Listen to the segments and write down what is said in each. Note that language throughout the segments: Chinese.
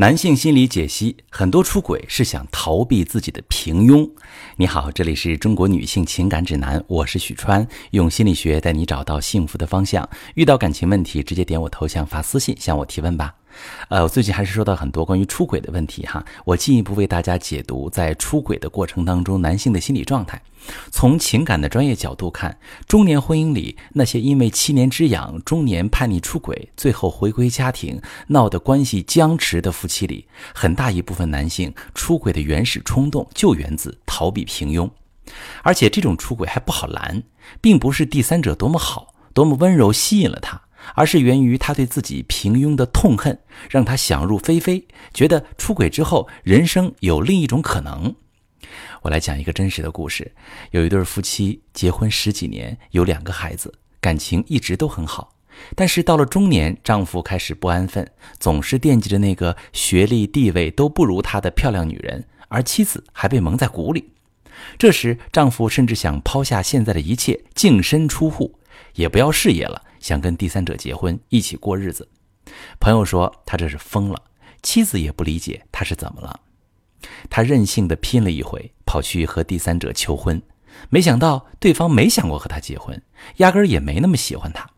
男性心理解析：很多出轨是想逃避自己的平庸。你好，这里是中国女性情感指南，我是许川，用心理学带你找到幸福的方向。遇到感情问题，直接点我头像发私信向我提问吧。呃，我最近还是收到很多关于出轨的问题哈，我进一步为大家解读在出轨的过程当中男性的心理状态。从情感的专业角度看，中年婚姻里那些因为七年之痒、中年叛逆出轨，最后回归家庭闹得关系僵持的夫妻里，很大一部分男性出轨的原始冲动就源自逃避平庸，而且这种出轨还不好拦，并不是第三者多么好、多么温柔吸引了他。而是源于他对自己平庸的痛恨，让他想入非非，觉得出轨之后人生有另一种可能。我来讲一个真实的故事：有一对夫妻结婚十几年，有两个孩子，感情一直都很好。但是到了中年，丈夫开始不安分，总是惦记着那个学历地位都不如他的漂亮女人，而妻子还被蒙在鼓里。这时，丈夫甚至想抛下现在的一切，净身出户，也不要事业了。想跟第三者结婚，一起过日子。朋友说他这是疯了，妻子也不理解他是怎么了。他任性的拼了一回，跑去和第三者求婚，没想到对方没想过和他结婚，压根儿也没那么喜欢他。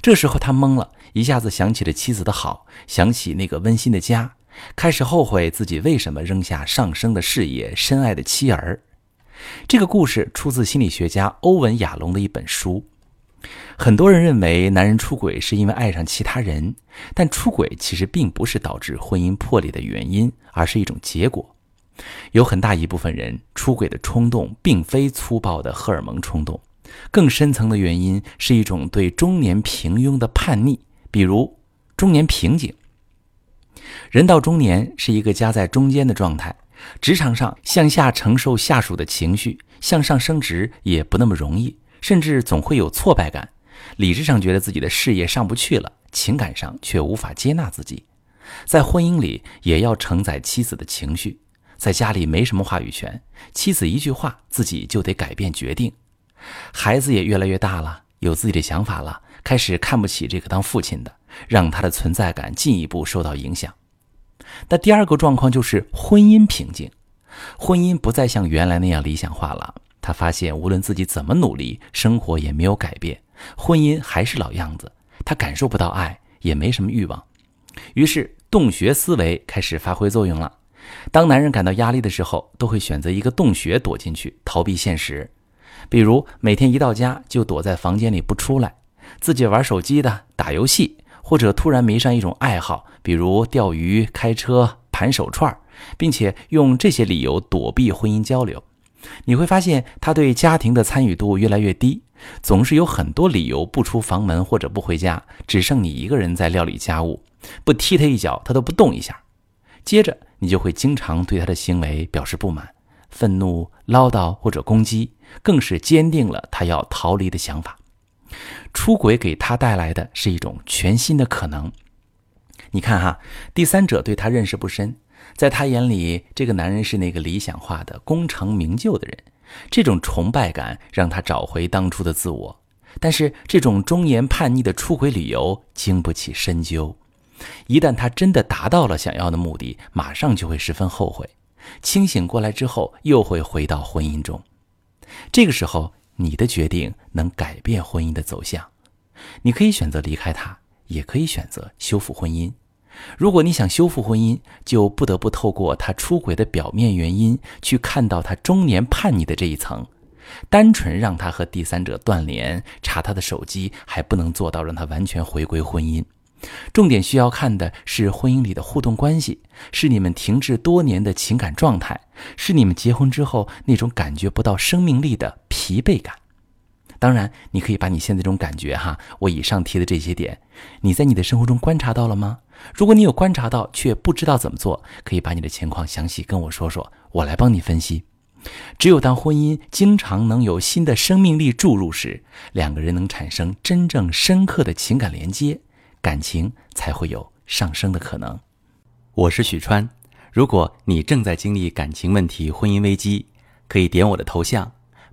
这时候他懵了，一下子想起了妻子的好，想起那个温馨的家，开始后悔自己为什么扔下上升的事业、深爱的妻儿。这个故事出自心理学家欧文·亚龙的一本书。很多人认为男人出轨是因为爱上其他人，但出轨其实并不是导致婚姻破裂的原因，而是一种结果。有很大一部分人出轨的冲动并非粗暴的荷尔蒙冲动，更深层的原因是一种对中年平庸的叛逆，比如中年瓶颈。人到中年是一个夹在中间的状态，职场上向下承受下属的情绪，向上升职也不那么容易。甚至总会有挫败感，理智上觉得自己的事业上不去了，情感上却无法接纳自己。在婚姻里也要承载妻子的情绪，在家里没什么话语权，妻子一句话自己就得改变决定。孩子也越来越大了，有自己的想法了，开始看不起这个当父亲的，让他的存在感进一步受到影响。那第二个状况就是婚姻瓶颈，婚姻不再像原来那样理想化了。他发现，无论自己怎么努力，生活也没有改变，婚姻还是老样子。他感受不到爱，也没什么欲望。于是，洞穴思维开始发挥作用了。当男人感到压力的时候，都会选择一个洞穴躲进去，逃避现实。比如，每天一到家就躲在房间里不出来，自己玩手机的、打游戏，或者突然迷上一种爱好，比如钓鱼、开车、盘手串，并且用这些理由躲避婚姻交流。你会发现，他对家庭的参与度越来越低，总是有很多理由不出房门或者不回家，只剩你一个人在料理家务，不踢他一脚，他都不动一下。接着，你就会经常对他的行为表示不满、愤怒、唠叨或者攻击，更是坚定了他要逃离的想法。出轨给他带来的是一种全新的可能。你看哈，第三者对他认识不深。在他眼里，这个男人是那个理想化的、功成名就的人，这种崇拜感让他找回当初的自我。但是，这种中年叛逆的出轨理由经不起深究。一旦他真的达到了想要的目的，马上就会十分后悔。清醒过来之后，又会回到婚姻中。这个时候，你的决定能改变婚姻的走向。你可以选择离开他，也可以选择修复婚姻。如果你想修复婚姻，就不得不透过他出轨的表面原因，去看到他中年叛逆的这一层。单纯让他和第三者断联，查他的手机，还不能做到让他完全回归婚姻。重点需要看的是婚姻里的互动关系，是你们停滞多年的情感状态，是你们结婚之后那种感觉不到生命力的疲惫感。当然，你可以把你现在这种感觉，哈，我以上提的这些点，你在你的生活中观察到了吗？如果你有观察到却不知道怎么做，可以把你的情况详细跟我说说，我来帮你分析。只有当婚姻经常能有新的生命力注入时，两个人能产生真正深刻的情感连接，感情才会有上升的可能。我是许川，如果你正在经历感情问题、婚姻危机，可以点我的头像，